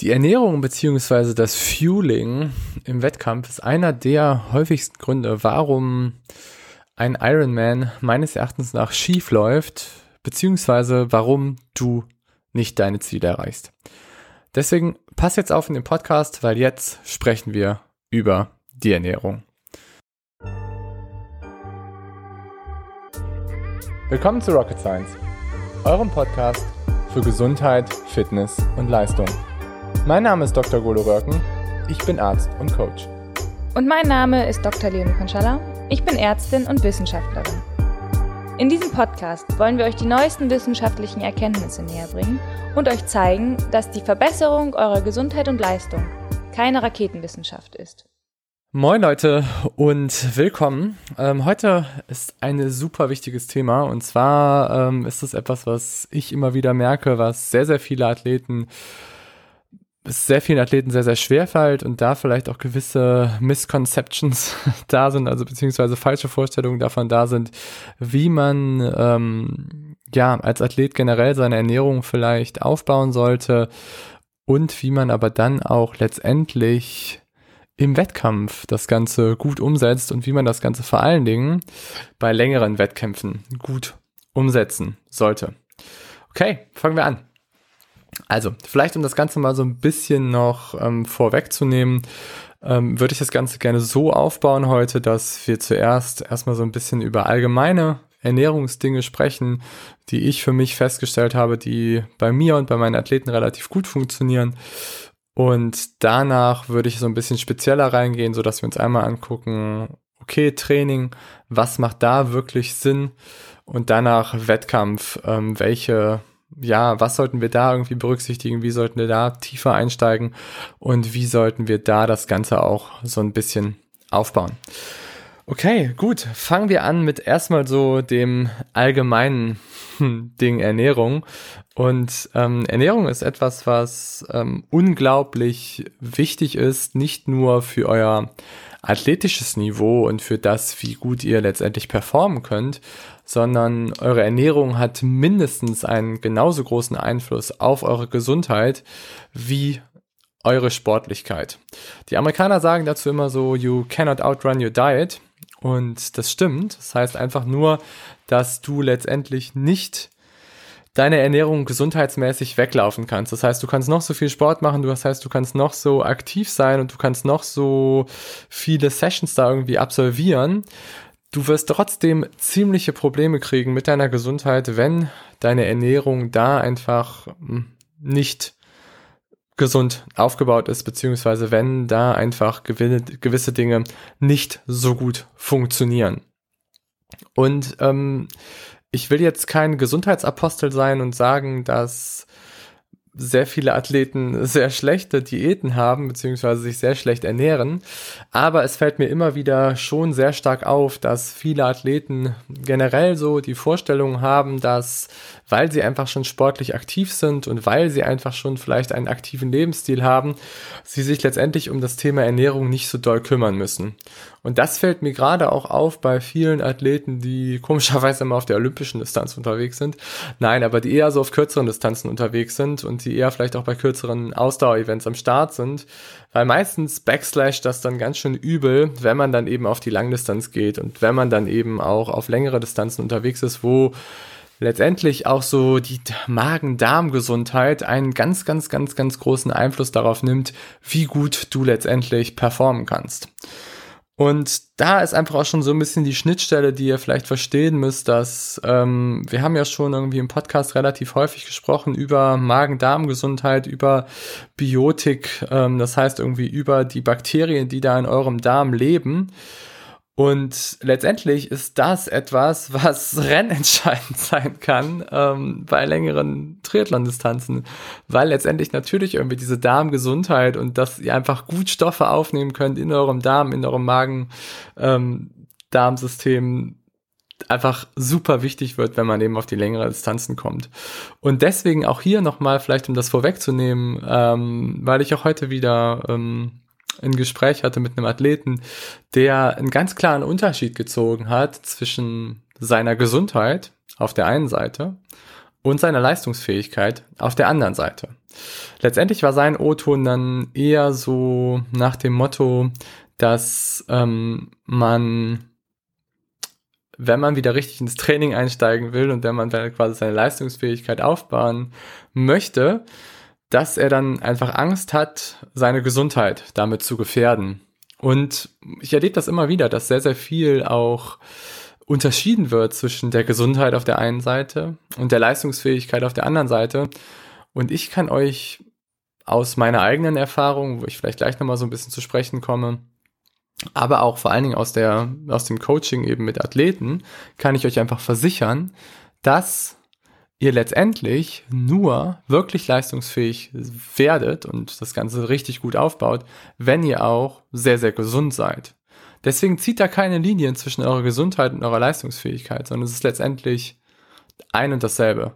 Die Ernährung beziehungsweise das Fueling im Wettkampf ist einer der häufigsten Gründe, warum ein Ironman meines Erachtens nach schief läuft, beziehungsweise warum du nicht deine Ziele erreichst. Deswegen pass jetzt auf in den Podcast, weil jetzt sprechen wir über die Ernährung. Willkommen zu Rocket Science, eurem Podcast für Gesundheit, Fitness und Leistung. Mein Name ist Dr. Golo Röcken. Ich bin Arzt und Coach. Und mein Name ist Dr. Leonie Konschalla. Ich bin Ärztin und Wissenschaftlerin. In diesem Podcast wollen wir euch die neuesten wissenschaftlichen Erkenntnisse näher bringen und euch zeigen, dass die Verbesserung eurer Gesundheit und Leistung keine Raketenwissenschaft ist. Moin Leute und willkommen. Ähm, heute ist ein super wichtiges Thema und zwar ähm, ist es etwas, was ich immer wieder merke, was sehr, sehr viele Athleten es sehr vielen Athleten sehr, sehr schwer fällt und da vielleicht auch gewisse Misconceptions da sind, also beziehungsweise falsche Vorstellungen davon da sind, wie man ähm, ja als Athlet generell seine Ernährung vielleicht aufbauen sollte und wie man aber dann auch letztendlich im Wettkampf das Ganze gut umsetzt und wie man das Ganze vor allen Dingen bei längeren Wettkämpfen gut umsetzen sollte. Okay, fangen wir an. Also, vielleicht um das Ganze mal so ein bisschen noch ähm, vorwegzunehmen, ähm, würde ich das Ganze gerne so aufbauen heute, dass wir zuerst erstmal so ein bisschen über allgemeine Ernährungsdinge sprechen, die ich für mich festgestellt habe, die bei mir und bei meinen Athleten relativ gut funktionieren. Und danach würde ich so ein bisschen spezieller reingehen, so dass wir uns einmal angucken, okay, Training, was macht da wirklich Sinn? Und danach Wettkampf, ähm, welche ja, was sollten wir da irgendwie berücksichtigen? Wie sollten wir da tiefer einsteigen? Und wie sollten wir da das Ganze auch so ein bisschen aufbauen? Okay, gut. Fangen wir an mit erstmal so dem allgemeinen Ding Ernährung. Und ähm, Ernährung ist etwas, was ähm, unglaublich wichtig ist, nicht nur für euer athletisches Niveau und für das, wie gut ihr letztendlich performen könnt, sondern eure Ernährung hat mindestens einen genauso großen Einfluss auf eure Gesundheit wie eure Sportlichkeit. Die Amerikaner sagen dazu immer so, you cannot outrun your diet. Und das stimmt. Das heißt einfach nur, dass du letztendlich nicht deine Ernährung gesundheitsmäßig weglaufen kannst. Das heißt, du kannst noch so viel Sport machen, das heißt, du kannst noch so aktiv sein und du kannst noch so viele Sessions da irgendwie absolvieren. Du wirst trotzdem ziemliche Probleme kriegen mit deiner Gesundheit, wenn deine Ernährung da einfach hm, nicht gesund aufgebaut ist, beziehungsweise wenn da einfach gewisse Dinge nicht so gut funktionieren. Und ähm, ich will jetzt kein Gesundheitsapostel sein und sagen, dass sehr viele Athleten sehr schlechte Diäten haben, beziehungsweise sich sehr schlecht ernähren. Aber es fällt mir immer wieder schon sehr stark auf, dass viele Athleten generell so die Vorstellung haben, dass weil sie einfach schon sportlich aktiv sind und weil sie einfach schon vielleicht einen aktiven Lebensstil haben, sie sich letztendlich um das Thema Ernährung nicht so doll kümmern müssen. Und das fällt mir gerade auch auf bei vielen Athleten, die komischerweise immer auf der olympischen Distanz unterwegs sind. Nein, aber die eher so auf kürzeren Distanzen unterwegs sind und die eher vielleicht auch bei kürzeren Ausdauer-Events am Start sind. Weil meistens backslash das dann ganz schön übel, wenn man dann eben auf die Langdistanz geht und wenn man dann eben auch auf längere Distanzen unterwegs ist, wo letztendlich auch so die Magen-Darm-Gesundheit einen ganz, ganz, ganz, ganz großen Einfluss darauf nimmt, wie gut du letztendlich performen kannst. Und da ist einfach auch schon so ein bisschen die Schnittstelle, die ihr vielleicht verstehen müsst, dass ähm, wir haben ja schon irgendwie im Podcast relativ häufig gesprochen über Magen-Darm-Gesundheit, über Biotik, ähm, das heißt irgendwie über die Bakterien, die da in eurem Darm leben. Und letztendlich ist das etwas, was rennentscheidend sein kann ähm, bei längeren Triathlon-Distanzen, weil letztendlich natürlich irgendwie diese Darmgesundheit und dass ihr einfach gut Stoffe aufnehmen könnt in eurem Darm, in eurem Magen-Darmsystem ähm, einfach super wichtig wird, wenn man eben auf die längeren Distanzen kommt. Und deswegen auch hier nochmal, vielleicht um das vorwegzunehmen, ähm, weil ich auch heute wieder ähm, ein Gespräch hatte mit einem Athleten, der einen ganz klaren Unterschied gezogen hat zwischen seiner Gesundheit auf der einen Seite und seiner Leistungsfähigkeit auf der anderen Seite. Letztendlich war sein O-Ton dann eher so nach dem Motto, dass ähm, man, wenn man wieder richtig ins Training einsteigen will und wenn man dann quasi seine Leistungsfähigkeit aufbauen möchte, dass er dann einfach Angst hat, seine Gesundheit damit zu gefährden. Und ich erlebe das immer wieder, dass sehr, sehr viel auch unterschieden wird zwischen der Gesundheit auf der einen Seite und der Leistungsfähigkeit auf der anderen Seite. Und ich kann euch aus meiner eigenen Erfahrung, wo ich vielleicht gleich nochmal so ein bisschen zu sprechen komme, aber auch vor allen Dingen aus der, aus dem Coaching eben mit Athleten, kann ich euch einfach versichern, dass ihr letztendlich nur wirklich leistungsfähig werdet und das Ganze richtig gut aufbaut, wenn ihr auch sehr, sehr gesund seid. Deswegen zieht da keine Linien zwischen eurer Gesundheit und eurer Leistungsfähigkeit, sondern es ist letztendlich ein und dasselbe.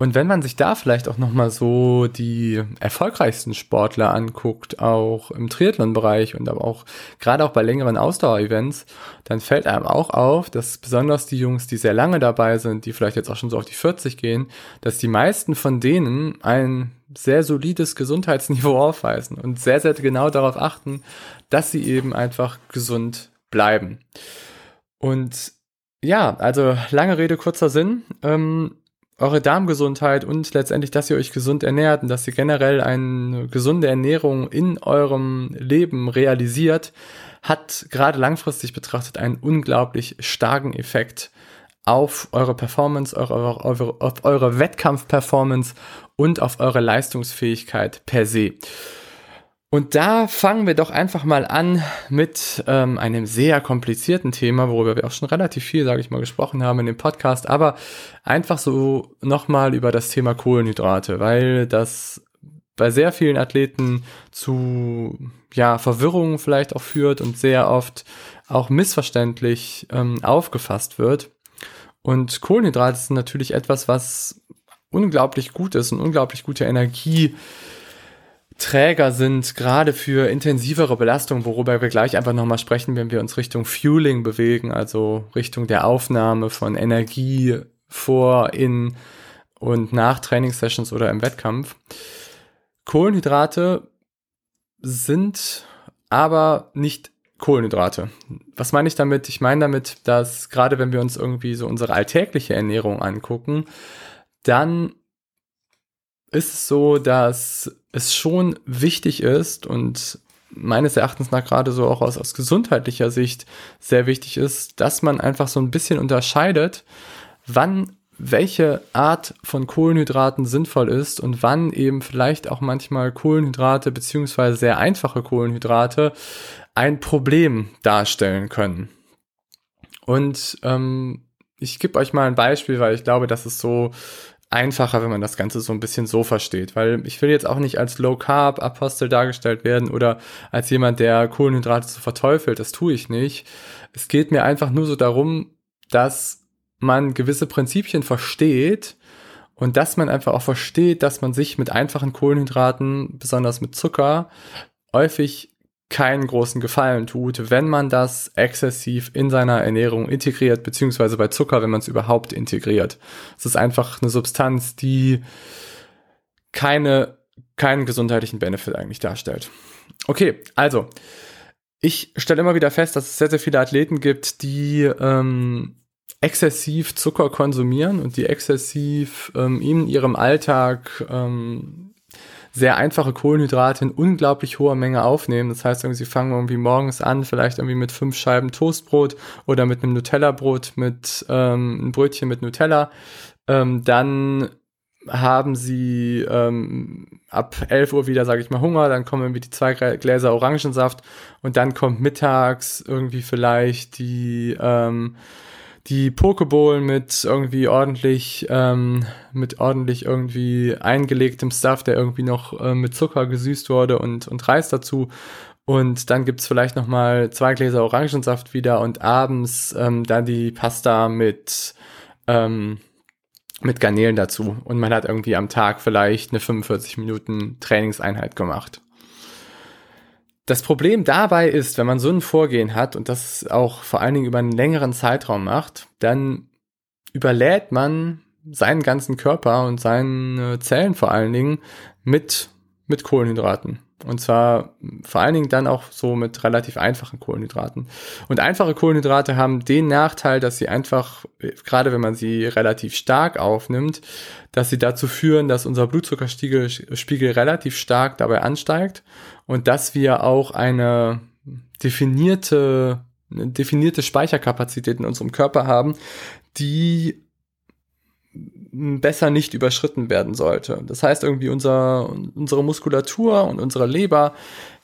Und wenn man sich da vielleicht auch nochmal so die erfolgreichsten Sportler anguckt, auch im Triathlon-Bereich und aber auch gerade auch bei längeren Ausdauer-Events, dann fällt einem auch auf, dass besonders die Jungs, die sehr lange dabei sind, die vielleicht jetzt auch schon so auf die 40 gehen, dass die meisten von denen ein sehr solides Gesundheitsniveau aufweisen und sehr, sehr genau darauf achten, dass sie eben einfach gesund bleiben. Und ja, also lange Rede, kurzer Sinn. Ähm, eure Darmgesundheit und letztendlich, dass ihr euch gesund ernährt und dass ihr generell eine gesunde Ernährung in eurem Leben realisiert, hat gerade langfristig betrachtet einen unglaublich starken Effekt auf eure Performance, eure, eure, auf eure Wettkampfperformance und auf eure Leistungsfähigkeit per se. Und da fangen wir doch einfach mal an mit ähm, einem sehr komplizierten Thema, worüber wir auch schon relativ viel, sage ich mal, gesprochen haben in dem Podcast, aber einfach so nochmal über das Thema Kohlenhydrate, weil das bei sehr vielen Athleten zu ja, Verwirrungen vielleicht auch führt und sehr oft auch missverständlich ähm, aufgefasst wird. Und Kohlenhydrate sind natürlich etwas, was unglaublich gut ist und unglaublich gute Energie Träger sind, gerade für intensivere Belastungen, worüber wir gleich einfach nochmal sprechen, wenn wir uns Richtung Fueling bewegen, also Richtung der Aufnahme von Energie vor, in und nach Trainingssessions oder im Wettkampf. Kohlenhydrate sind aber nicht Kohlenhydrate. Was meine ich damit? Ich meine damit, dass gerade wenn wir uns irgendwie so unsere alltägliche Ernährung angucken, dann ist es so, dass es schon wichtig ist und meines Erachtens nach gerade so auch aus, aus gesundheitlicher Sicht sehr wichtig ist, dass man einfach so ein bisschen unterscheidet, wann welche Art von Kohlenhydraten sinnvoll ist und wann eben vielleicht auch manchmal Kohlenhydrate beziehungsweise sehr einfache Kohlenhydrate ein Problem darstellen können. Und ähm, ich gebe euch mal ein Beispiel, weil ich glaube, dass es so einfacher, wenn man das Ganze so ein bisschen so versteht. Weil ich will jetzt auch nicht als Low Carb Apostel dargestellt werden oder als jemand, der Kohlenhydrate so verteufelt. Das tue ich nicht. Es geht mir einfach nur so darum, dass man gewisse Prinzipien versteht und dass man einfach auch versteht, dass man sich mit einfachen Kohlenhydraten, besonders mit Zucker, häufig keinen großen Gefallen tut, wenn man das exzessiv in seiner Ernährung integriert, beziehungsweise bei Zucker, wenn man es überhaupt integriert. Es ist einfach eine Substanz, die keine, keinen gesundheitlichen Benefit eigentlich darstellt. Okay, also, ich stelle immer wieder fest, dass es sehr, sehr viele Athleten gibt, die ähm, exzessiv Zucker konsumieren und die exzessiv ähm, in ihrem Alltag ähm, sehr einfache Kohlenhydrate in unglaublich hoher Menge aufnehmen. Das heißt, sie fangen irgendwie morgens an, vielleicht irgendwie mit fünf Scheiben Toastbrot oder mit einem Nutella-Brot mit ähm, ein Brötchen mit Nutella. Ähm, dann haben sie ähm, ab 11 Uhr wieder, sage ich mal, Hunger, dann kommen irgendwie die zwei Gläser Orangensaft und dann kommt mittags irgendwie vielleicht die ähm, die Pokeball mit irgendwie ordentlich, ähm, mit ordentlich irgendwie eingelegtem Stuff, der irgendwie noch äh, mit Zucker gesüßt wurde und, und Reis dazu. Und dann gibt's vielleicht noch mal zwei Gläser Orangensaft wieder und abends ähm, dann die Pasta mit, ähm, mit Garnelen dazu. Und man hat irgendwie am Tag vielleicht eine 45 Minuten Trainingseinheit gemacht. Das Problem dabei ist, wenn man so ein Vorgehen hat und das auch vor allen Dingen über einen längeren Zeitraum macht, dann überlädt man seinen ganzen Körper und seine Zellen vor allen Dingen mit, mit Kohlenhydraten. Und zwar vor allen Dingen dann auch so mit relativ einfachen Kohlenhydraten. Und einfache Kohlenhydrate haben den Nachteil, dass sie einfach, gerade wenn man sie relativ stark aufnimmt, dass sie dazu führen, dass unser Blutzuckerspiegel Spiegel relativ stark dabei ansteigt und dass wir auch eine definierte, eine definierte Speicherkapazität in unserem Körper haben, die besser nicht überschritten werden sollte. Das heißt irgendwie unser, unsere Muskulatur und unsere Leber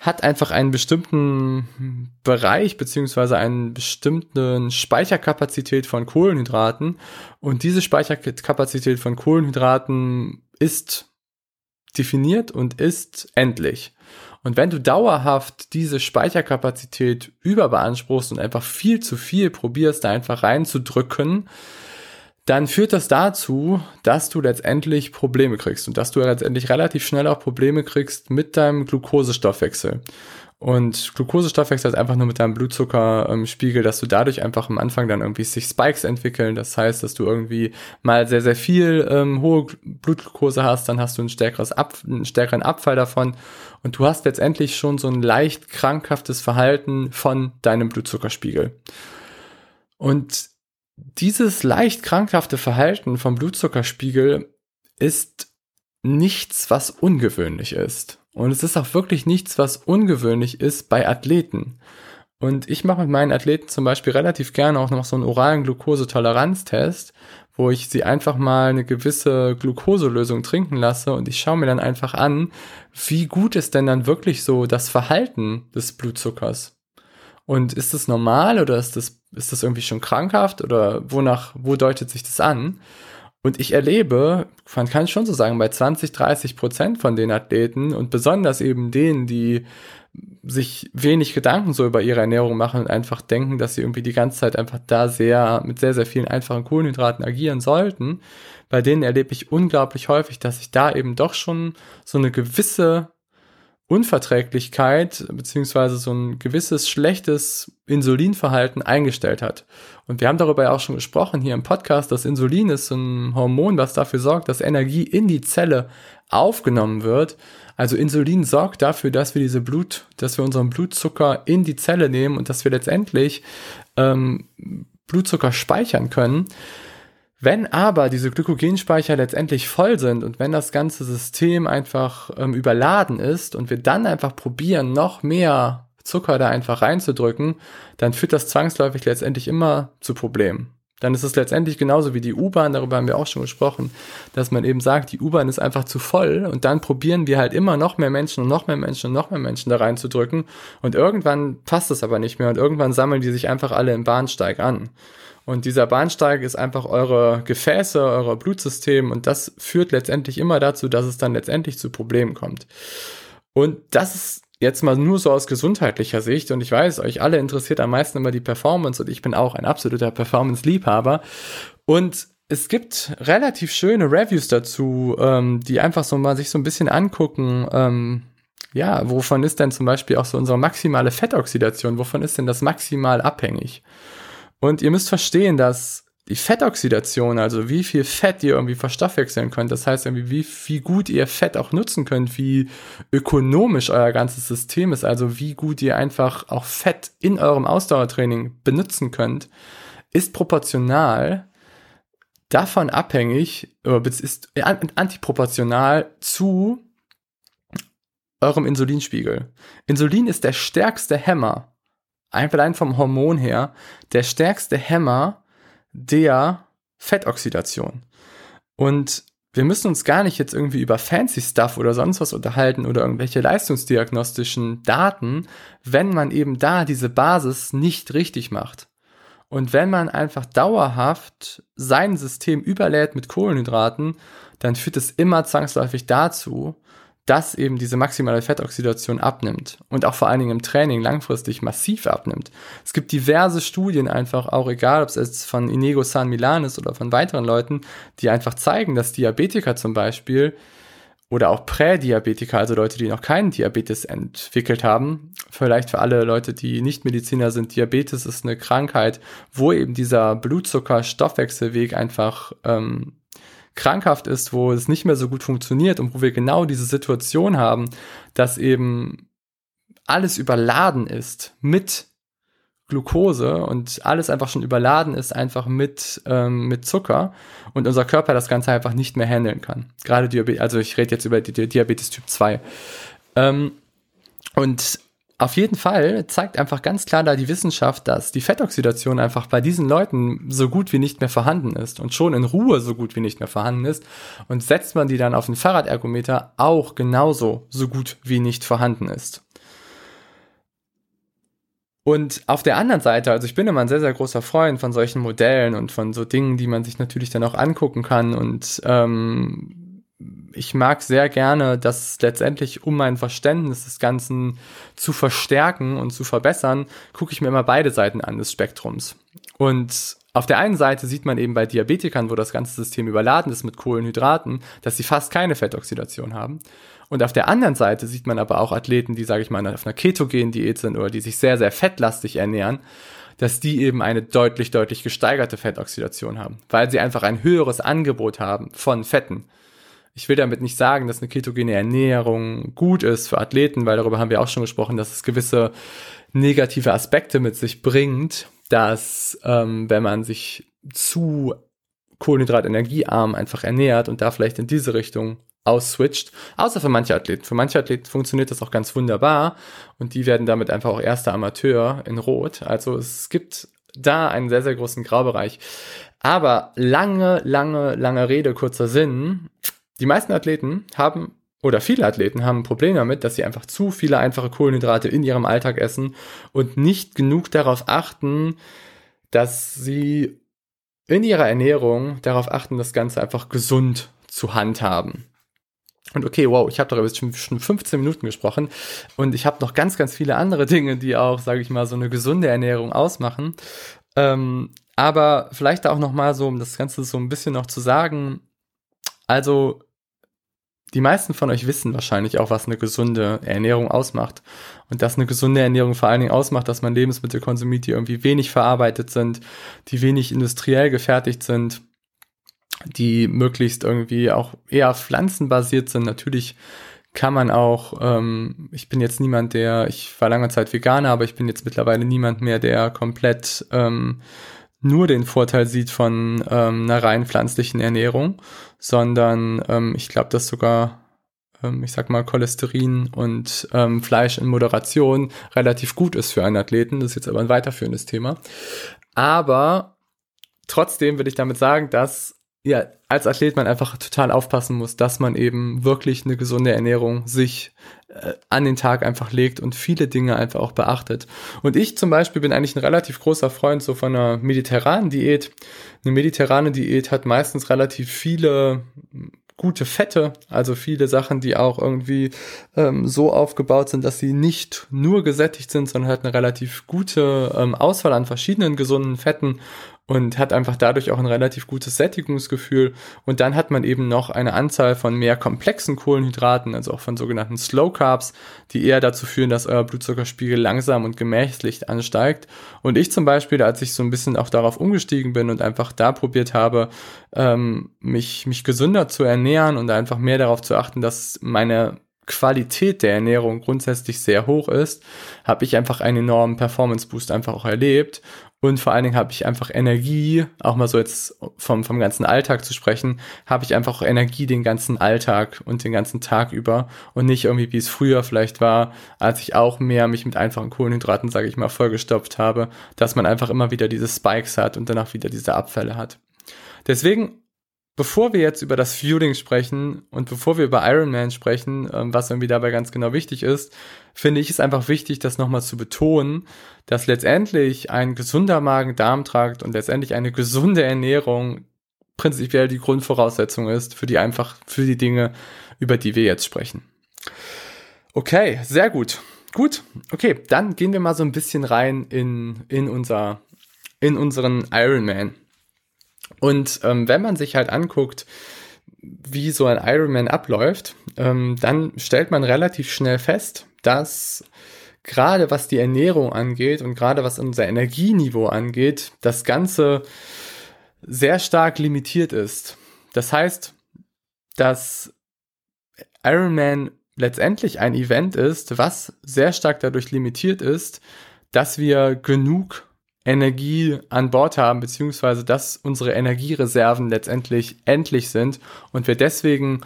hat einfach einen bestimmten Bereich beziehungsweise einen bestimmten Speicherkapazität von Kohlenhydraten und diese Speicherkapazität von Kohlenhydraten ist definiert und ist endlich. Und wenn du dauerhaft diese Speicherkapazität überbeanspruchst und einfach viel zu viel probierst, da einfach reinzudrücken, dann führt das dazu, dass du letztendlich Probleme kriegst und dass du letztendlich relativ schnell auch Probleme kriegst mit deinem Glukosestoffwechsel. Und Glukosestoffwechsel ist einfach nur mit deinem Blutzuckerspiegel, dass du dadurch einfach am Anfang dann irgendwie sich Spikes entwickeln. Das heißt, dass du irgendwie mal sehr, sehr viel ähm, hohe Blutglucose hast, dann hast du ein stärkeres Ab einen stärkeren Abfall davon und du hast letztendlich schon so ein leicht krankhaftes Verhalten von deinem Blutzuckerspiegel. Und dieses leicht krankhafte Verhalten vom Blutzuckerspiegel ist nichts, was ungewöhnlich ist. Und es ist auch wirklich nichts, was ungewöhnlich ist bei Athleten. Und ich mache mit meinen Athleten zum Beispiel relativ gerne auch noch so einen oralen Glukosetoleranztest, wo ich sie einfach mal eine gewisse Glukoselösung trinken lasse und ich schaue mir dann einfach an, wie gut ist denn dann wirklich so das Verhalten des Blutzuckers. Und ist das normal oder ist das, ist das irgendwie schon krankhaft oder wonach, wo deutet sich das an? Und ich erlebe, man kann schon so sagen, bei 20, 30 Prozent von den Athleten und besonders eben denen, die sich wenig Gedanken so über ihre Ernährung machen und einfach denken, dass sie irgendwie die ganze Zeit einfach da sehr, mit sehr, sehr vielen einfachen Kohlenhydraten agieren sollten. Bei denen erlebe ich unglaublich häufig, dass sich da eben doch schon so eine gewisse Unverträglichkeit beziehungsweise so ein gewisses schlechtes Insulinverhalten eingestellt hat. Und wir haben darüber ja auch schon gesprochen hier im Podcast, dass Insulin ist ein Hormon, was dafür sorgt, dass Energie in die Zelle aufgenommen wird. Also Insulin sorgt dafür, dass wir diese Blut, dass wir unseren Blutzucker in die Zelle nehmen und dass wir letztendlich ähm, Blutzucker speichern können. Wenn aber diese Glykogenspeicher letztendlich voll sind und wenn das ganze System einfach ähm, überladen ist und wir dann einfach probieren, noch mehr Zucker da einfach reinzudrücken, dann führt das zwangsläufig letztendlich immer zu Problemen. Dann ist es letztendlich genauso wie die U-Bahn, darüber haben wir auch schon gesprochen, dass man eben sagt, die U-Bahn ist einfach zu voll und dann probieren wir halt immer noch mehr Menschen und noch mehr Menschen und noch mehr Menschen da reinzudrücken und irgendwann passt es aber nicht mehr und irgendwann sammeln die sich einfach alle im Bahnsteig an. Und dieser Bahnsteig ist einfach eure Gefäße, euer Blutsystem und das führt letztendlich immer dazu, dass es dann letztendlich zu Problemen kommt. Und das ist jetzt mal nur so aus gesundheitlicher Sicht und ich weiß, euch alle interessiert am meisten immer die Performance und ich bin auch ein absoluter Performance-Liebhaber und es gibt relativ schöne Reviews dazu, ähm, die einfach so mal sich so ein bisschen angucken, ähm, ja, wovon ist denn zum Beispiel auch so unsere maximale Fettoxidation, wovon ist denn das maximal abhängig? Und ihr müsst verstehen, dass die Fettoxidation, also wie viel Fett ihr irgendwie verstoffwechseln könnt, das heißt irgendwie, wie, wie gut ihr Fett auch nutzen könnt, wie ökonomisch euer ganzes System ist, also wie gut ihr einfach auch Fett in eurem Ausdauertraining benutzen könnt, ist proportional davon abhängig, ist antiproportional zu eurem Insulinspiegel. Insulin ist der stärkste Hämmer einfach allein vom Hormon her, der stärkste Hämmer der Fettoxidation. Und wir müssen uns gar nicht jetzt irgendwie über fancy Stuff oder sonst was unterhalten oder irgendwelche leistungsdiagnostischen Daten, wenn man eben da diese Basis nicht richtig macht. Und wenn man einfach dauerhaft sein System überlädt mit Kohlenhydraten, dann führt es immer zwangsläufig dazu, dass eben diese maximale Fettoxidation abnimmt und auch vor allen Dingen im Training langfristig massiv abnimmt. Es gibt diverse Studien einfach, auch egal, ob es jetzt von Inego San Milan ist oder von weiteren Leuten, die einfach zeigen, dass Diabetiker zum Beispiel oder auch Prädiabetiker, also Leute, die noch keinen Diabetes entwickelt haben. Vielleicht für alle Leute, die nicht Mediziner sind, Diabetes ist eine Krankheit, wo eben dieser Blutzucker-Stoffwechselweg einfach ähm, krankhaft ist, wo es nicht mehr so gut funktioniert und wo wir genau diese Situation haben, dass eben alles überladen ist mit Glucose und alles einfach schon überladen ist, einfach mit, ähm, mit Zucker und unser Körper das Ganze einfach nicht mehr handeln kann. Gerade Diabetes, also ich rede jetzt über die Diabetes Typ 2. Ähm, und auf jeden Fall zeigt einfach ganz klar da die Wissenschaft, dass die Fettoxidation einfach bei diesen Leuten so gut wie nicht mehr vorhanden ist und schon in Ruhe so gut wie nicht mehr vorhanden ist. Und setzt man die dann auf den Fahrradergometer auch genauso so gut wie nicht vorhanden ist. Und auf der anderen Seite, also ich bin immer ein sehr, sehr großer Freund von solchen Modellen und von so Dingen, die man sich natürlich dann auch angucken kann. Und ähm, ich mag sehr gerne, dass letztendlich, um mein Verständnis des Ganzen zu verstärken und zu verbessern, gucke ich mir immer beide Seiten an des Spektrums. Und auf der einen Seite sieht man eben bei Diabetikern, wo das ganze System überladen ist mit Kohlenhydraten, dass sie fast keine Fettoxidation haben. Und auf der anderen Seite sieht man aber auch Athleten, die, sage ich mal, auf einer ketogenen Diät sind oder die sich sehr, sehr fettlastig ernähren, dass die eben eine deutlich, deutlich gesteigerte Fettoxidation haben, weil sie einfach ein höheres Angebot haben von Fetten. Ich will damit nicht sagen, dass eine ketogene Ernährung gut ist für Athleten, weil darüber haben wir auch schon gesprochen, dass es gewisse negative Aspekte mit sich bringt, dass ähm, wenn man sich zu kohlenhydratenergiearm einfach ernährt und da vielleicht in diese Richtung ausswitcht, außer für manche Athleten. Für manche Athleten funktioniert das auch ganz wunderbar und die werden damit einfach auch erster Amateur in Rot. Also es gibt da einen sehr, sehr großen Graubereich. Aber lange, lange, lange Rede, kurzer Sinn. Die meisten Athleten haben oder viele Athleten haben ein Problem damit, dass sie einfach zu viele einfache Kohlenhydrate in ihrem Alltag essen und nicht genug darauf achten, dass sie in ihrer Ernährung darauf achten, das Ganze einfach gesund zu handhaben. Und okay, wow, ich habe darüber jetzt schon, schon 15 Minuten gesprochen und ich habe noch ganz, ganz viele andere Dinge, die auch, sage ich mal, so eine gesunde Ernährung ausmachen. Ähm, aber vielleicht auch noch mal so, um das Ganze so ein bisschen noch zu sagen. Also die meisten von euch wissen wahrscheinlich auch, was eine gesunde Ernährung ausmacht. Und dass eine gesunde Ernährung vor allen Dingen ausmacht, dass man Lebensmittel konsumiert, die irgendwie wenig verarbeitet sind, die wenig industriell gefertigt sind die möglichst irgendwie auch eher pflanzenbasiert sind. Natürlich kann man auch, ähm, ich bin jetzt niemand, der, ich war lange Zeit Veganer, aber ich bin jetzt mittlerweile niemand mehr, der komplett ähm, nur den Vorteil sieht von ähm, einer rein pflanzlichen Ernährung, sondern ähm, ich glaube, dass sogar, ähm, ich sag mal, Cholesterin und ähm, Fleisch in Moderation relativ gut ist für einen Athleten. Das ist jetzt aber ein weiterführendes Thema. Aber trotzdem will ich damit sagen, dass ja, als Athlet man einfach total aufpassen muss, dass man eben wirklich eine gesunde Ernährung sich äh, an den Tag einfach legt und viele Dinge einfach auch beachtet. Und ich zum Beispiel bin eigentlich ein relativ großer Freund so von einer mediterranen Diät. Eine mediterrane Diät hat meistens relativ viele gute Fette, also viele Sachen, die auch irgendwie ähm, so aufgebaut sind, dass sie nicht nur gesättigt sind, sondern halt eine relativ gute ähm, Auswahl an verschiedenen gesunden Fetten und hat einfach dadurch auch ein relativ gutes Sättigungsgefühl. Und dann hat man eben noch eine Anzahl von mehr komplexen Kohlenhydraten, also auch von sogenannten Slow Carbs, die eher dazu führen, dass euer Blutzuckerspiegel langsam und gemächlich ansteigt. Und ich zum Beispiel, als ich so ein bisschen auch darauf umgestiegen bin und einfach da probiert habe, ähm, mich, mich gesünder zu ernähren und einfach mehr darauf zu achten, dass meine Qualität der Ernährung grundsätzlich sehr hoch ist, habe ich einfach einen enormen Performance Boost einfach auch erlebt und vor allen Dingen habe ich einfach Energie, auch mal so jetzt vom, vom ganzen Alltag zu sprechen, habe ich einfach Energie den ganzen Alltag und den ganzen Tag über und nicht irgendwie, wie es früher vielleicht war, als ich auch mehr mich mit einfachen Kohlenhydraten, sage ich mal, vollgestopft habe, dass man einfach immer wieder diese Spikes hat und danach wieder diese Abfälle hat. Deswegen Bevor wir jetzt über das Fueling sprechen und bevor wir über Ironman sprechen, ähm, was irgendwie dabei ganz genau wichtig ist, finde ich es einfach wichtig, das nochmal zu betonen, dass letztendlich ein gesunder Magen-Darm-Trakt und letztendlich eine gesunde Ernährung prinzipiell die Grundvoraussetzung ist für die einfach, für die Dinge, über die wir jetzt sprechen. Okay, sehr gut. Gut, okay, dann gehen wir mal so ein bisschen rein in, in unser, in unseren Ironman. Und ähm, wenn man sich halt anguckt, wie so ein Ironman abläuft, ähm, dann stellt man relativ schnell fest, dass gerade was die Ernährung angeht und gerade was unser Energieniveau angeht, das Ganze sehr stark limitiert ist. Das heißt, dass Ironman letztendlich ein Event ist, was sehr stark dadurch limitiert ist, dass wir genug Energie an Bord haben, beziehungsweise dass unsere Energiereserven letztendlich endlich sind und wir deswegen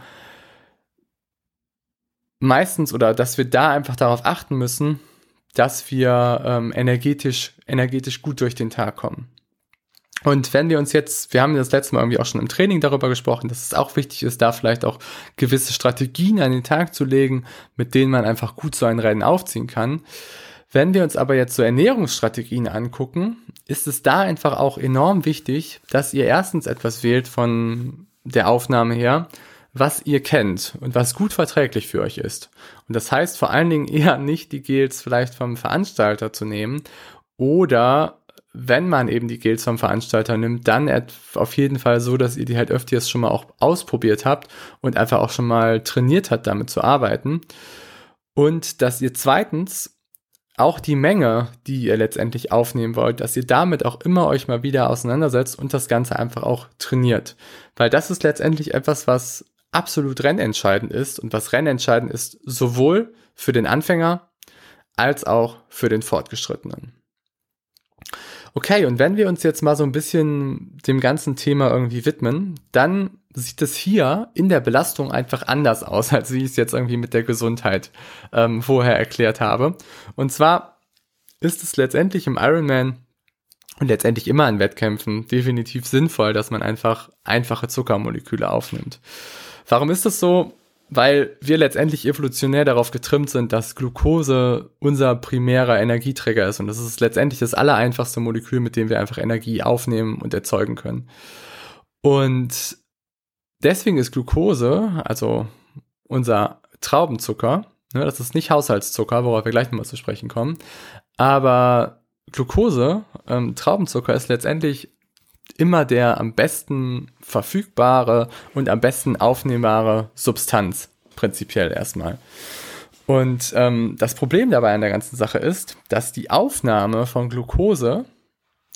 meistens oder dass wir da einfach darauf achten müssen, dass wir ähm, energetisch, energetisch gut durch den Tag kommen. Und wenn wir uns jetzt, wir haben das letzte Mal irgendwie auch schon im Training darüber gesprochen, dass es auch wichtig ist, da vielleicht auch gewisse Strategien an den Tag zu legen, mit denen man einfach gut so ein Rennen aufziehen kann. Wenn wir uns aber jetzt so Ernährungsstrategien angucken, ist es da einfach auch enorm wichtig, dass ihr erstens etwas wählt von der Aufnahme her, was ihr kennt und was gut verträglich für euch ist. Und das heißt vor allen Dingen eher nicht die Gels vielleicht vom Veranstalter zu nehmen oder wenn man eben die Gels vom Veranstalter nimmt, dann auf jeden Fall so, dass ihr die halt öfters schon mal auch ausprobiert habt und einfach auch schon mal trainiert habt, damit zu arbeiten. Und dass ihr zweitens auch die Menge, die ihr letztendlich aufnehmen wollt, dass ihr damit auch immer euch mal wieder auseinandersetzt und das Ganze einfach auch trainiert. Weil das ist letztendlich etwas, was absolut rennentscheidend ist und was rennentscheidend ist sowohl für den Anfänger als auch für den Fortgeschrittenen. Okay, und wenn wir uns jetzt mal so ein bisschen dem ganzen Thema irgendwie widmen, dann sieht es hier in der Belastung einfach anders aus, als wie ich es jetzt irgendwie mit der Gesundheit ähm, vorher erklärt habe. Und zwar ist es letztendlich im Ironman und letztendlich immer in Wettkämpfen definitiv sinnvoll, dass man einfach einfache Zuckermoleküle aufnimmt. Warum ist das so? Weil wir letztendlich evolutionär darauf getrimmt sind, dass Glucose unser primärer Energieträger ist. Und das ist letztendlich das allereinfachste Molekül, mit dem wir einfach Energie aufnehmen und erzeugen können. Und deswegen ist Glucose, also unser Traubenzucker, ne, das ist nicht Haushaltszucker, worauf wir gleich nochmal zu sprechen kommen, aber Glucose, ähm, Traubenzucker ist letztendlich immer der am besten verfügbare und am besten aufnehmbare Substanz, prinzipiell erstmal. Und ähm, das Problem dabei an der ganzen Sache ist, dass die Aufnahme von Glucose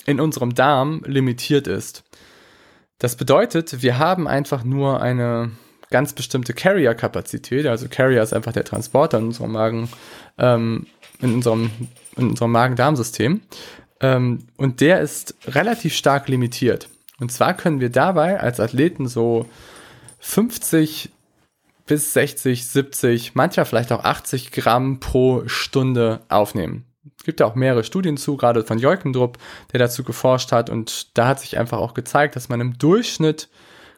in unserem Darm limitiert ist. Das bedeutet, wir haben einfach nur eine ganz bestimmte Carrier-Kapazität. Also Carrier ist einfach der Transporter in unserem Magen, ähm, in unserem, in unserem Magen-Darm-System. Ähm, und der ist relativ stark limitiert. Und zwar können wir dabei als Athleten so 50 bis 60, 70, manchmal vielleicht auch 80 Gramm pro Stunde aufnehmen. Es gibt ja auch mehrere Studien zu, gerade von Jeukendrup, der dazu geforscht hat. Und da hat sich einfach auch gezeigt, dass man im Durchschnitt,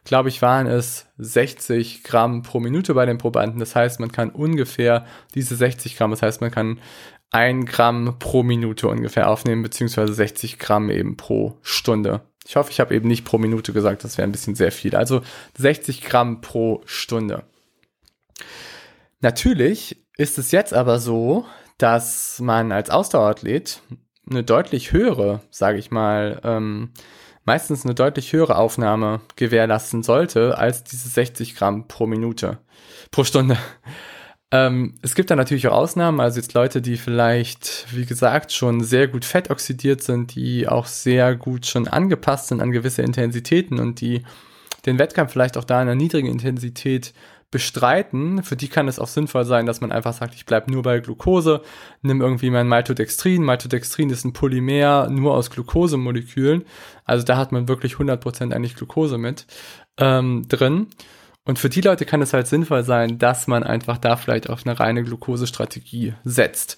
glaube ich, waren es 60 Gramm pro Minute bei den Probanden. Das heißt, man kann ungefähr diese 60 Gramm, das heißt, man kann ein Gramm pro Minute ungefähr aufnehmen, beziehungsweise 60 Gramm eben pro Stunde. Ich hoffe, ich habe eben nicht pro Minute gesagt, das wäre ein bisschen sehr viel. Also 60 Gramm pro Stunde. Natürlich ist es jetzt aber so, dass man als Ausdauerathlet eine deutlich höhere, sage ich mal, ähm, meistens eine deutlich höhere Aufnahme gewährleisten sollte als diese 60 Gramm pro Minute, pro Stunde. Ähm, es gibt da natürlich auch Ausnahmen, also jetzt Leute, die vielleicht, wie gesagt, schon sehr gut fettoxidiert sind, die auch sehr gut schon angepasst sind an gewisse Intensitäten und die den Wettkampf vielleicht auch da in einer niedrigen Intensität bestreiten, für die kann es auch sinnvoll sein, dass man einfach sagt, ich bleibe nur bei Glucose, nimm irgendwie mein Maltodextrin. Maltodextrin ist ein Polymer nur aus Glucosemolekülen. Also da hat man wirklich 100% eigentlich Glucose mit ähm, drin. Und für die Leute kann es halt sinnvoll sein, dass man einfach da vielleicht auf eine reine Glukosestrategie setzt.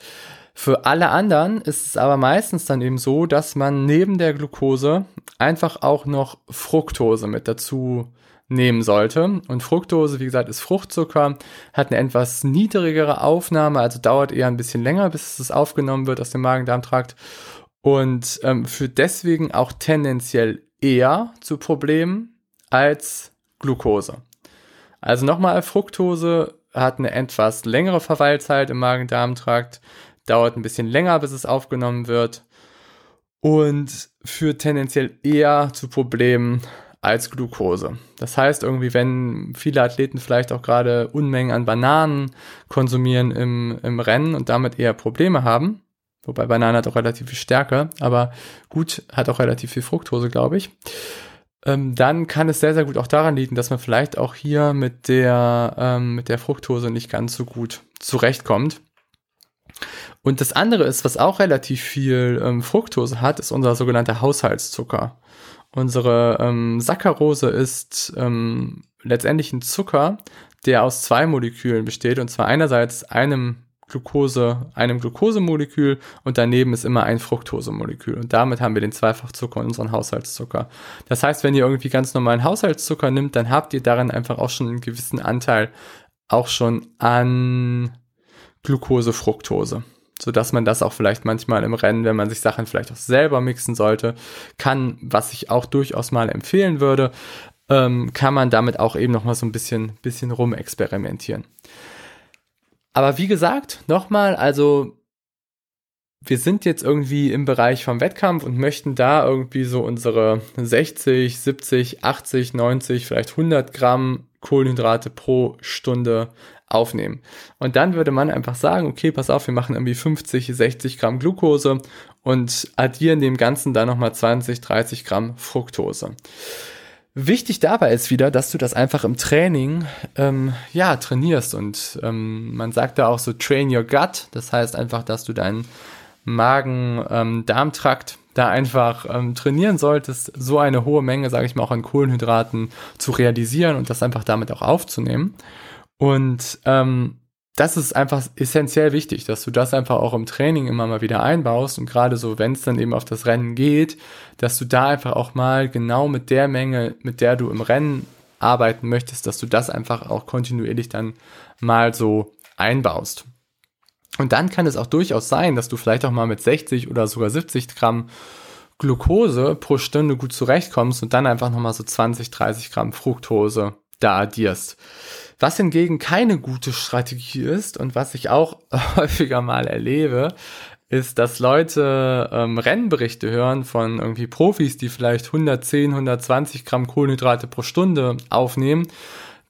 Für alle anderen ist es aber meistens dann eben so, dass man neben der Glucose einfach auch noch Fructose mit dazu nehmen sollte. Und Fructose, wie gesagt, ist Fruchtzucker, hat eine etwas niedrigere Aufnahme, also dauert eher ein bisschen länger, bis es aufgenommen wird aus dem Magen-Darm-Trakt und ähm, führt deswegen auch tendenziell eher zu Problemen als Glucose. Also nochmal, Fructose hat eine etwas längere Verweilzeit im Magen-Darm-Trakt, dauert ein bisschen länger, bis es aufgenommen wird und führt tendenziell eher zu Problemen als Glucose. Das heißt, irgendwie, wenn viele Athleten vielleicht auch gerade Unmengen an Bananen konsumieren im, im Rennen und damit eher Probleme haben, wobei Banane hat auch relativ viel Stärke, aber gut, hat auch relativ viel Fructose, glaube ich, ähm, dann kann es sehr, sehr gut auch daran liegen, dass man vielleicht auch hier mit der, ähm, mit der Fructose nicht ganz so gut zurechtkommt. Und das andere ist, was auch relativ viel ähm, Fructose hat, ist unser sogenannter Haushaltszucker. Unsere ähm, Saccharose ist ähm, letztendlich ein Zucker, der aus zwei Molekülen besteht, und zwar einerseits einem Glucose, einem Glukosemolekül und daneben ist immer ein Fructosemolekül. Und damit haben wir den Zweifachzucker und unseren Haushaltszucker. Das heißt, wenn ihr irgendwie ganz normalen Haushaltszucker nimmt, dann habt ihr darin einfach auch schon einen gewissen Anteil auch schon an Glucose, Fructose. Sodass man das auch vielleicht manchmal im Rennen, wenn man sich Sachen vielleicht auch selber mixen sollte, kann, was ich auch durchaus mal empfehlen würde, ähm, kann man damit auch eben nochmal so ein bisschen, bisschen rumexperimentieren. Aber wie gesagt, nochmal, also wir sind jetzt irgendwie im Bereich vom Wettkampf und möchten da irgendwie so unsere 60, 70, 80, 90, vielleicht 100 Gramm Kohlenhydrate pro Stunde aufnehmen. Und dann würde man einfach sagen, okay, pass auf, wir machen irgendwie 50, 60 Gramm Glucose und addieren dem Ganzen dann nochmal 20, 30 Gramm Fructose. Wichtig dabei ist wieder, dass du das einfach im Training ähm, ja trainierst und ähm, man sagt da auch so train your gut. Das heißt einfach, dass du deinen Magen-Darmtrakt ähm, da einfach ähm, trainieren solltest, so eine hohe Menge, sage ich mal, auch an Kohlenhydraten zu realisieren und das einfach damit auch aufzunehmen. Und ähm, das ist einfach essentiell wichtig, dass du das einfach auch im Training immer mal wieder einbaust und gerade so, wenn es dann eben auf das Rennen geht, dass du da einfach auch mal genau mit der Menge, mit der du im Rennen arbeiten möchtest, dass du das einfach auch kontinuierlich dann mal so einbaust. Und dann kann es auch durchaus sein, dass du vielleicht auch mal mit 60 oder sogar 70 Gramm Glucose pro Stunde gut zurechtkommst und dann einfach nochmal so 20, 30 Gramm Fructose da addierst. Was hingegen keine gute Strategie ist und was ich auch häufiger mal erlebe, ist, dass Leute ähm, Rennberichte hören von irgendwie Profis, die vielleicht 110, 120 Gramm Kohlenhydrate pro Stunde aufnehmen,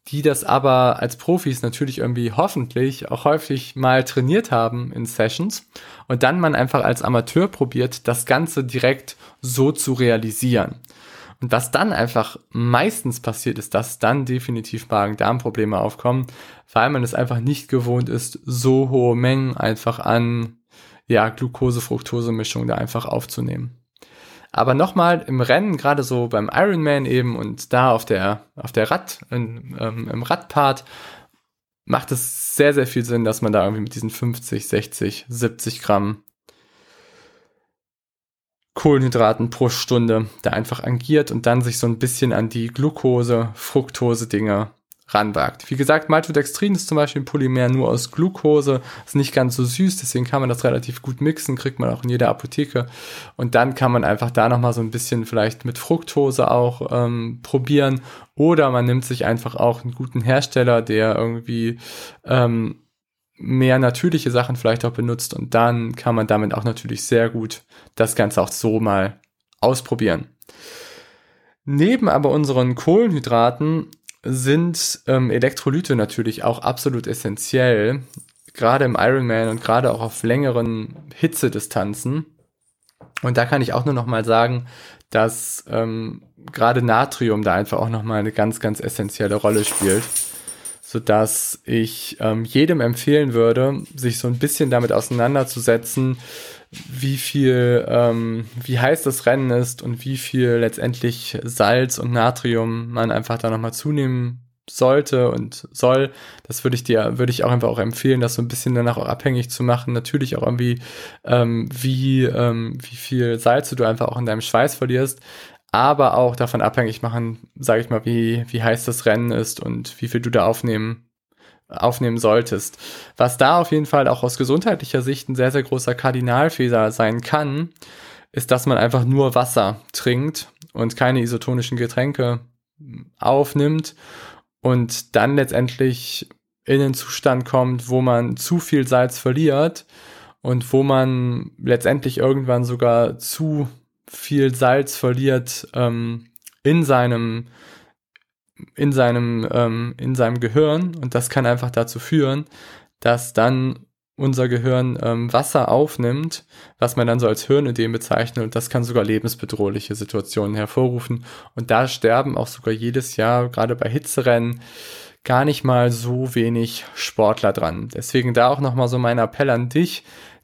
die das aber als Profis natürlich irgendwie hoffentlich auch häufig mal trainiert haben in Sessions und dann man einfach als Amateur probiert, das Ganze direkt so zu realisieren. Und was dann einfach meistens passiert, ist, dass dann definitiv Magen-Darm-Probleme aufkommen, weil man es einfach nicht gewohnt ist, so hohe Mengen einfach an ja, Glucose-Fructose-Mischung da einfach aufzunehmen. Aber nochmal im Rennen, gerade so beim Ironman eben und da auf der, auf der Rad, in, ähm, im Radpart, macht es sehr, sehr viel Sinn, dass man da irgendwie mit diesen 50, 60, 70 Gramm Kohlenhydraten pro Stunde da einfach agiert und dann sich so ein bisschen an die Glucose, Fructose Dinge ranwagt. Wie gesagt, Maltodextrin ist zum Beispiel ein Polymer nur aus Glucose, ist nicht ganz so süß, deswegen kann man das relativ gut mixen, kriegt man auch in jeder Apotheke. Und dann kann man einfach da nochmal so ein bisschen vielleicht mit Fructose auch ähm, probieren. Oder man nimmt sich einfach auch einen guten Hersteller, der irgendwie ähm, mehr natürliche Sachen vielleicht auch benutzt und dann kann man damit auch natürlich sehr gut das Ganze auch so mal ausprobieren. Neben aber unseren Kohlenhydraten sind ähm, Elektrolyte natürlich auch absolut essentiell, gerade im Ironman und gerade auch auf längeren Hitzedistanzen. Und da kann ich auch nur noch mal sagen, dass ähm, gerade Natrium da einfach auch noch mal eine ganz, ganz essentielle Rolle spielt so dass ich ähm, jedem empfehlen würde, sich so ein bisschen damit auseinanderzusetzen, wie viel, ähm, wie heiß das Rennen ist und wie viel letztendlich Salz und Natrium man einfach da nochmal zunehmen sollte und soll. Das würde ich dir, würde ich auch einfach auch empfehlen, das so ein bisschen danach auch abhängig zu machen. Natürlich auch irgendwie, ähm, wie, ähm, wie viel Salz du einfach auch in deinem Schweiß verlierst aber auch davon abhängig machen, sage ich mal, wie, wie heiß das Rennen ist und wie viel du da aufnehmen, aufnehmen solltest. Was da auf jeden Fall auch aus gesundheitlicher Sicht ein sehr, sehr großer Kardinalfehler sein kann, ist, dass man einfach nur Wasser trinkt und keine isotonischen Getränke aufnimmt und dann letztendlich in den Zustand kommt, wo man zu viel Salz verliert und wo man letztendlich irgendwann sogar zu viel Salz verliert ähm, in seinem in seinem ähm, in seinem Gehirn und das kann einfach dazu führen, dass dann unser Gehirn ähm, Wasser aufnimmt, was man dann so als Hirnödem bezeichnet und das kann sogar lebensbedrohliche Situationen hervorrufen und da sterben auch sogar jedes Jahr gerade bei Hitzerennen gar nicht mal so wenig Sportler dran. Deswegen da auch nochmal so mein Appell an dich.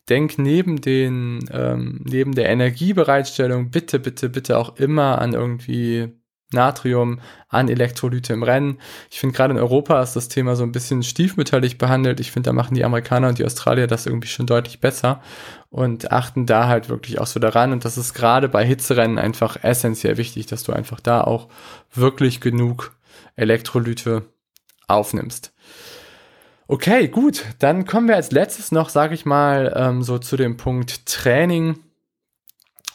Denk neben den, ähm, neben der Energiebereitstellung bitte, bitte, bitte auch immer an irgendwie Natrium, an Elektrolyte im Rennen. Ich finde gerade in Europa ist das Thema so ein bisschen stiefmütterlich behandelt. Ich finde, da machen die Amerikaner und die Australier das irgendwie schon deutlich besser und achten da halt wirklich auch so daran. Und das ist gerade bei Hitzerennen einfach essentiell wichtig, dass du einfach da auch wirklich genug Elektrolyte aufnimmst. Okay, gut. Dann kommen wir als letztes noch, sage ich mal, ähm, so zu dem Punkt Training.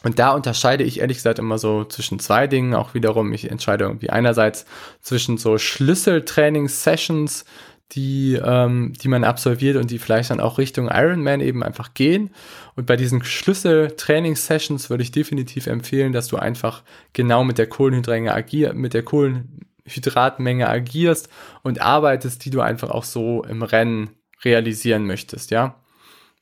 Und da unterscheide ich ehrlich gesagt immer so zwischen zwei Dingen. Auch wiederum, ich entscheide irgendwie einerseits zwischen so Schlüsseltraining-Sessions, die, ähm, die man absolviert und die vielleicht dann auch Richtung Ironman eben einfach gehen. Und bei diesen Schlüsseltraining-Sessions würde ich definitiv empfehlen, dass du einfach genau mit der Kohlenhydränge agierst, mit der Kohlen Hydratmenge agierst und arbeitest, die du einfach auch so im Rennen realisieren möchtest, ja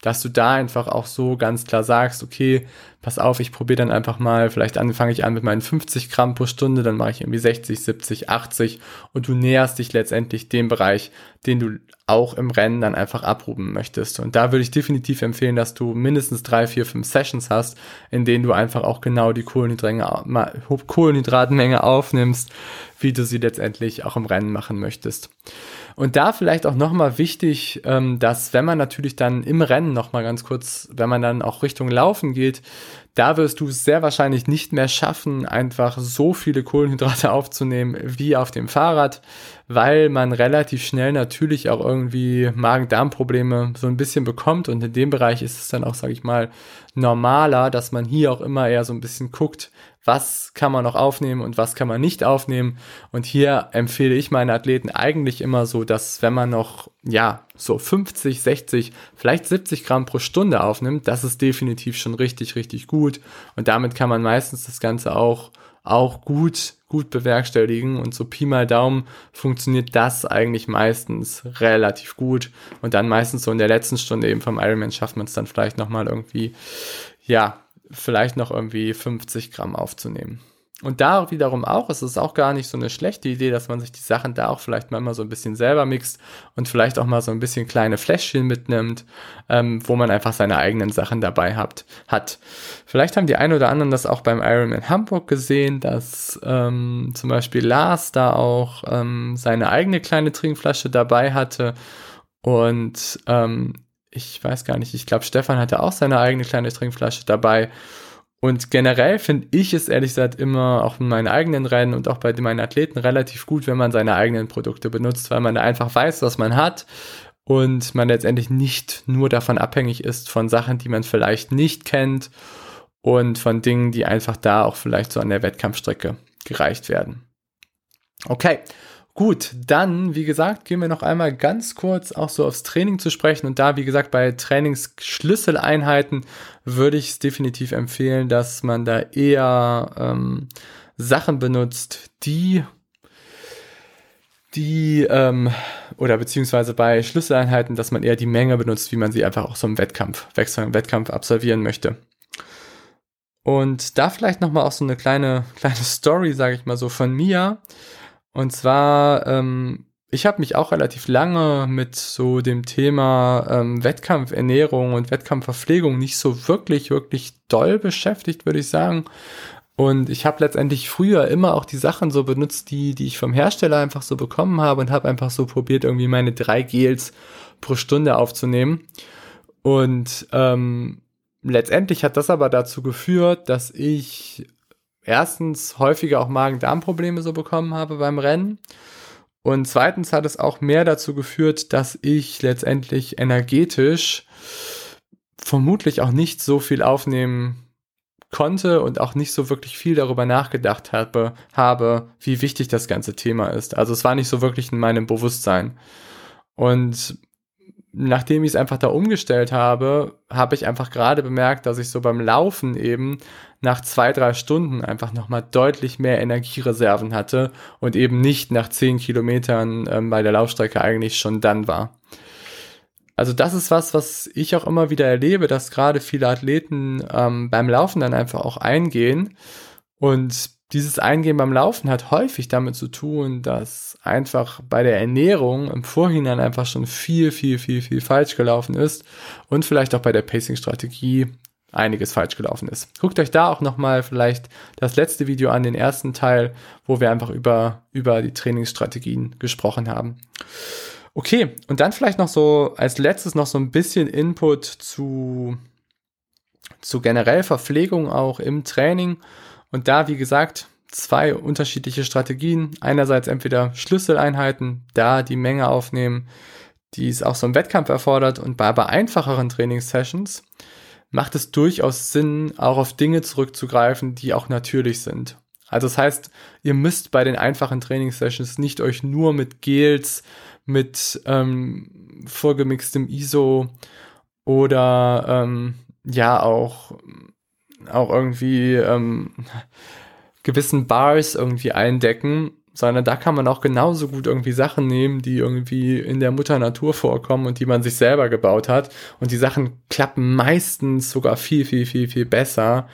dass du da einfach auch so ganz klar sagst, okay, pass auf, ich probiere dann einfach mal, vielleicht fange ich an mit meinen 50 Gramm pro Stunde, dann mache ich irgendwie 60, 70, 80 und du näherst dich letztendlich dem Bereich, den du auch im Rennen dann einfach abrufen möchtest. Und da würde ich definitiv empfehlen, dass du mindestens drei, vier, fünf Sessions hast, in denen du einfach auch genau die Kohlenhydratmenge aufnimmst, wie du sie letztendlich auch im Rennen machen möchtest. Und da vielleicht auch nochmal wichtig, ähm, dass wenn man natürlich dann im Rennen nochmal ganz kurz, wenn man dann auch Richtung Laufen geht, da wirst du es sehr wahrscheinlich nicht mehr schaffen, einfach so viele Kohlenhydrate aufzunehmen wie auf dem Fahrrad, weil man relativ schnell natürlich auch irgendwie Magen-Darm-Probleme so ein bisschen bekommt. Und in dem Bereich ist es dann auch, sage ich mal, normaler, dass man hier auch immer eher so ein bisschen guckt, was kann man noch aufnehmen und was kann man nicht aufnehmen. Und hier empfehle ich meinen Athleten eigentlich immer so, dass wenn man noch, ja, so 50, 60, vielleicht 70 Gramm pro Stunde aufnimmt, das ist definitiv schon richtig, richtig gut. Und damit kann man meistens das Ganze auch, auch gut, gut bewerkstelligen. Und so Pi mal Daumen funktioniert das eigentlich meistens relativ gut. Und dann meistens so in der letzten Stunde eben vom Ironman schafft man es dann vielleicht nochmal irgendwie, ja, vielleicht noch irgendwie 50 Gramm aufzunehmen. Und da wiederum auch, es ist auch gar nicht so eine schlechte Idee, dass man sich die Sachen da auch vielleicht mal so ein bisschen selber mixt und vielleicht auch mal so ein bisschen kleine Fläschchen mitnimmt, ähm, wo man einfach seine eigenen Sachen dabei hat. hat. Vielleicht haben die einen oder anderen das auch beim Ironman Hamburg gesehen, dass ähm, zum Beispiel Lars da auch ähm, seine eigene kleine Trinkflasche dabei hatte und ähm, ich weiß gar nicht, ich glaube, Stefan hatte auch seine eigene kleine Trinkflasche dabei. Und generell finde ich es ehrlich gesagt immer auch in meinen eigenen Rennen und auch bei meinen Athleten relativ gut, wenn man seine eigenen Produkte benutzt, weil man da einfach weiß, was man hat und man letztendlich nicht nur davon abhängig ist von Sachen, die man vielleicht nicht kennt und von Dingen, die einfach da auch vielleicht so an der Wettkampfstrecke gereicht werden. Okay, Gut, dann, wie gesagt, gehen wir noch einmal ganz kurz auch so aufs Training zu sprechen. Und da, wie gesagt, bei Trainingsschlüsseleinheiten würde ich es definitiv empfehlen, dass man da eher ähm, Sachen benutzt, die die ähm, oder beziehungsweise bei Schlüsseleinheiten, dass man eher die Menge benutzt, wie man sie einfach auch so im Wettkampf, Wettkampf absolvieren möchte. Und da vielleicht nochmal auch so eine kleine, kleine Story, sage ich mal so, von mir. Und zwar, ähm, ich habe mich auch relativ lange mit so dem Thema ähm, Wettkampfernährung und Wettkampfverpflegung nicht so wirklich, wirklich doll beschäftigt, würde ich sagen. Und ich habe letztendlich früher immer auch die Sachen so benutzt, die, die ich vom Hersteller einfach so bekommen habe und habe einfach so probiert, irgendwie meine drei Gels pro Stunde aufzunehmen. Und ähm, letztendlich hat das aber dazu geführt, dass ich erstens häufiger auch Magen-Darm-Probleme so bekommen habe beim Rennen. Und zweitens hat es auch mehr dazu geführt, dass ich letztendlich energetisch vermutlich auch nicht so viel aufnehmen konnte und auch nicht so wirklich viel darüber nachgedacht habe, habe, wie wichtig das ganze Thema ist. Also es war nicht so wirklich in meinem Bewusstsein. Und nachdem ich es einfach da umgestellt habe, habe ich einfach gerade bemerkt, dass ich so beim Laufen eben nach zwei, drei Stunden einfach nochmal deutlich mehr Energiereserven hatte und eben nicht nach zehn Kilometern ähm, bei der Laufstrecke eigentlich schon dann war. Also das ist was, was ich auch immer wieder erlebe, dass gerade viele Athleten ähm, beim Laufen dann einfach auch eingehen und dieses Eingehen beim Laufen hat häufig damit zu tun, dass einfach bei der Ernährung im Vorhinein einfach schon viel, viel, viel, viel falsch gelaufen ist und vielleicht auch bei der Pacing-Strategie einiges falsch gelaufen ist. Guckt euch da auch nochmal vielleicht das letzte Video an, den ersten Teil, wo wir einfach über, über die Trainingsstrategien gesprochen haben. Okay, und dann vielleicht noch so als letztes noch so ein bisschen Input zu, zu generell Verpflegung auch im Training und da, wie gesagt, zwei unterschiedliche Strategien. Einerseits entweder Schlüsseleinheiten, da die Menge aufnehmen, die es auch so im Wettkampf erfordert. Und bei, bei einfacheren Trainingssessions macht es durchaus Sinn, auch auf Dinge zurückzugreifen, die auch natürlich sind. Also das heißt, ihr müsst bei den einfachen Trainingssessions nicht euch nur mit Gels, mit ähm, vorgemixtem ISO oder ähm, ja auch auch irgendwie ähm, gewissen Bars irgendwie eindecken, sondern da kann man auch genauso gut irgendwie Sachen nehmen, die irgendwie in der Mutter Natur vorkommen und die man sich selber gebaut hat. Und die Sachen klappen meistens sogar viel, viel, viel, viel besser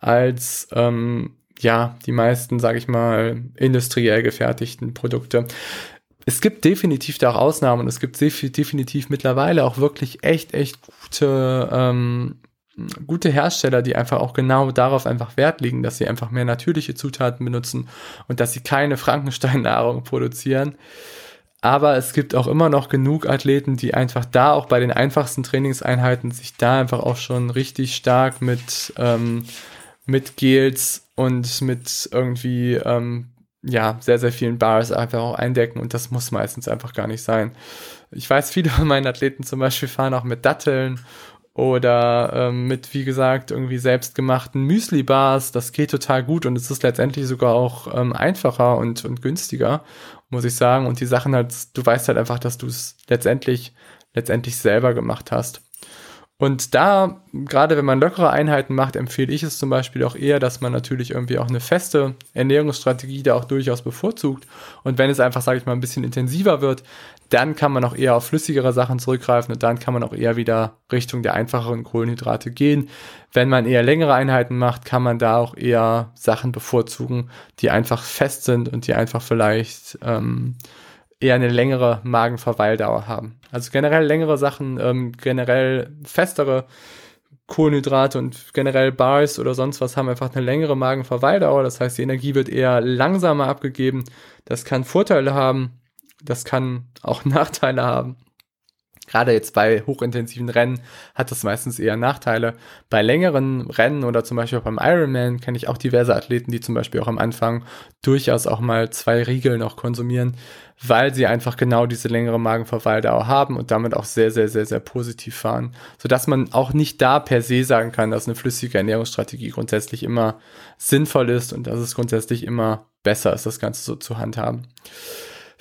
als ähm, ja die meisten, sage ich mal, industriell gefertigten Produkte. Es gibt definitiv da auch Ausnahmen und es gibt definitiv mittlerweile auch wirklich echt, echt gute ähm, gute Hersteller, die einfach auch genau darauf einfach Wert legen, dass sie einfach mehr natürliche Zutaten benutzen und dass sie keine Frankenstein-Nahrung produzieren. Aber es gibt auch immer noch genug Athleten, die einfach da auch bei den einfachsten Trainingseinheiten sich da einfach auch schon richtig stark mit, ähm, mit Gels und mit irgendwie, ähm, ja, sehr, sehr vielen Bars einfach auch eindecken und das muss meistens einfach gar nicht sein. Ich weiß, viele von meinen Athleten zum Beispiel fahren auch mit Datteln oder ähm, mit, wie gesagt, irgendwie selbstgemachten Müsli-Bars. Das geht total gut und es ist letztendlich sogar auch ähm, einfacher und, und günstiger, muss ich sagen. Und die Sachen halt, du weißt halt einfach, dass du es letztendlich, letztendlich selber gemacht hast. Und da, gerade wenn man lockere Einheiten macht, empfehle ich es zum Beispiel auch eher, dass man natürlich irgendwie auch eine feste Ernährungsstrategie da auch durchaus bevorzugt. Und wenn es einfach, sage ich mal, ein bisschen intensiver wird, dann kann man auch eher auf flüssigere Sachen zurückgreifen und dann kann man auch eher wieder Richtung der einfacheren Kohlenhydrate gehen. Wenn man eher längere Einheiten macht, kann man da auch eher Sachen bevorzugen, die einfach fest sind und die einfach vielleicht ähm, eher eine längere Magenverweildauer haben. Also generell längere Sachen, ähm, generell festere Kohlenhydrate und generell Bars oder sonst was haben einfach eine längere Magenverweildauer. Das heißt, die Energie wird eher langsamer abgegeben. Das kann Vorteile haben, das kann auch Nachteile haben. Gerade jetzt bei hochintensiven Rennen hat das meistens eher Nachteile. Bei längeren Rennen oder zum Beispiel auch beim Ironman kenne ich auch diverse Athleten, die zum Beispiel auch am Anfang durchaus auch mal zwei Riegel noch konsumieren, weil sie einfach genau diese längere Magenverweildauer haben und damit auch sehr, sehr, sehr, sehr positiv fahren. Sodass man auch nicht da per se sagen kann, dass eine flüssige Ernährungsstrategie grundsätzlich immer sinnvoll ist und dass es grundsätzlich immer besser ist, das Ganze so zu handhaben.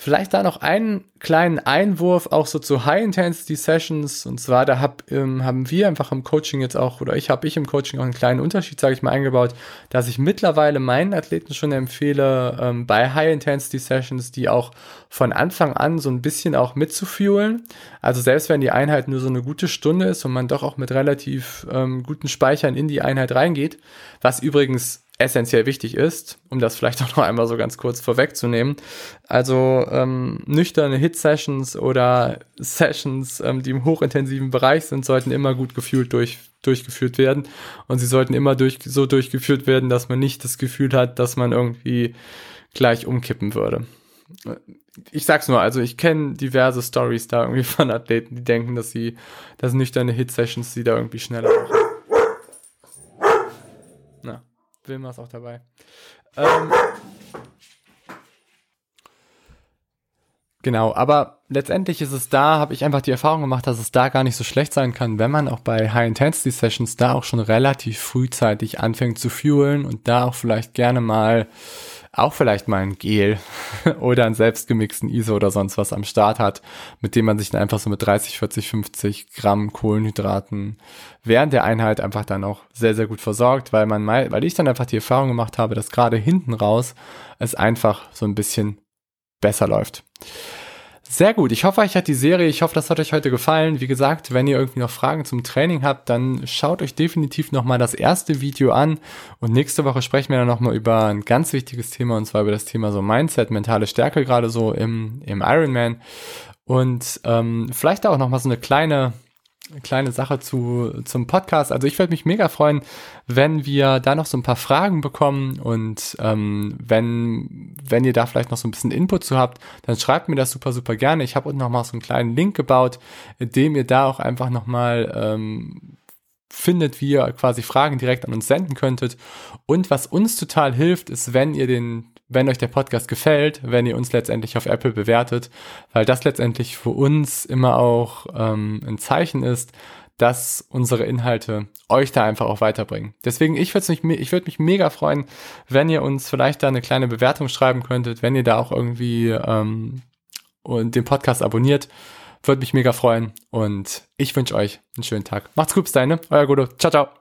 Vielleicht da noch einen kleinen Einwurf auch so zu High-Intensity-Sessions. Und zwar, da hab, ähm, haben wir einfach im Coaching jetzt auch, oder ich habe ich im Coaching auch einen kleinen Unterschied, sage ich mal, eingebaut, dass ich mittlerweile meinen Athleten schon empfehle, ähm, bei High-Intensity-Sessions, die auch von Anfang an so ein bisschen auch mitzufühlen. Also selbst wenn die Einheit nur so eine gute Stunde ist und man doch auch mit relativ ähm, guten Speichern in die Einheit reingeht, was übrigens essentiell wichtig ist, um das vielleicht auch noch einmal so ganz kurz vorwegzunehmen. Also ähm, nüchterne Hit-Sessions oder Sessions, ähm, die im hochintensiven Bereich sind, sollten immer gut gefühlt durch, durchgeführt werden. Und sie sollten immer durch, so durchgeführt werden, dass man nicht das Gefühl hat, dass man irgendwie gleich umkippen würde. Ich sag's nur, also ich kenne diverse Stories da irgendwie von Athleten, die denken, dass sie, dass nüchterne Hit-Sessions sie da irgendwie schneller machen. Wilma ist auch dabei. Ähm, genau, aber letztendlich ist es da, habe ich einfach die Erfahrung gemacht, dass es da gar nicht so schlecht sein kann, wenn man auch bei High-Intensity-Sessions da auch schon relativ frühzeitig anfängt zu fuelen und da auch vielleicht gerne mal auch vielleicht mal ein Gel oder einen selbstgemixten ISO oder sonst was am Start hat, mit dem man sich dann einfach so mit 30, 40, 50 Gramm Kohlenhydraten während der Einheit einfach dann auch sehr, sehr gut versorgt, weil man mal, weil ich dann einfach die Erfahrung gemacht habe, dass gerade hinten raus es einfach so ein bisschen besser läuft. Sehr gut. Ich hoffe, euch hat die Serie, ich hoffe, das hat euch heute gefallen. Wie gesagt, wenn ihr irgendwie noch Fragen zum Training habt, dann schaut euch definitiv nochmal das erste Video an. Und nächste Woche sprechen wir dann nochmal über ein ganz wichtiges Thema, und zwar über das Thema so Mindset, mentale Stärke, gerade so im, im Ironman. Und ähm, vielleicht auch nochmal so eine kleine kleine Sache zu, zum Podcast. Also ich würde mich mega freuen, wenn wir da noch so ein paar Fragen bekommen und ähm, wenn, wenn ihr da vielleicht noch so ein bisschen Input zu habt, dann schreibt mir das super, super gerne. Ich habe unten noch mal so einen kleinen Link gebaut, in dem ihr da auch einfach nochmal ähm, findet, wie ihr quasi Fragen direkt an uns senden könntet. Und was uns total hilft, ist, wenn ihr den wenn euch der Podcast gefällt, wenn ihr uns letztendlich auf Apple bewertet, weil das letztendlich für uns immer auch ähm, ein Zeichen ist, dass unsere Inhalte euch da einfach auch weiterbringen. Deswegen, ich würde mich, ich würde mich mega freuen, wenn ihr uns vielleicht da eine kleine Bewertung schreiben könntet, wenn ihr da auch irgendwie ähm, und den Podcast abonniert. Würde mich mega freuen und ich wünsche euch einen schönen Tag. Macht's gut, bis dahin, ne? euer Gudo. Ciao, ciao.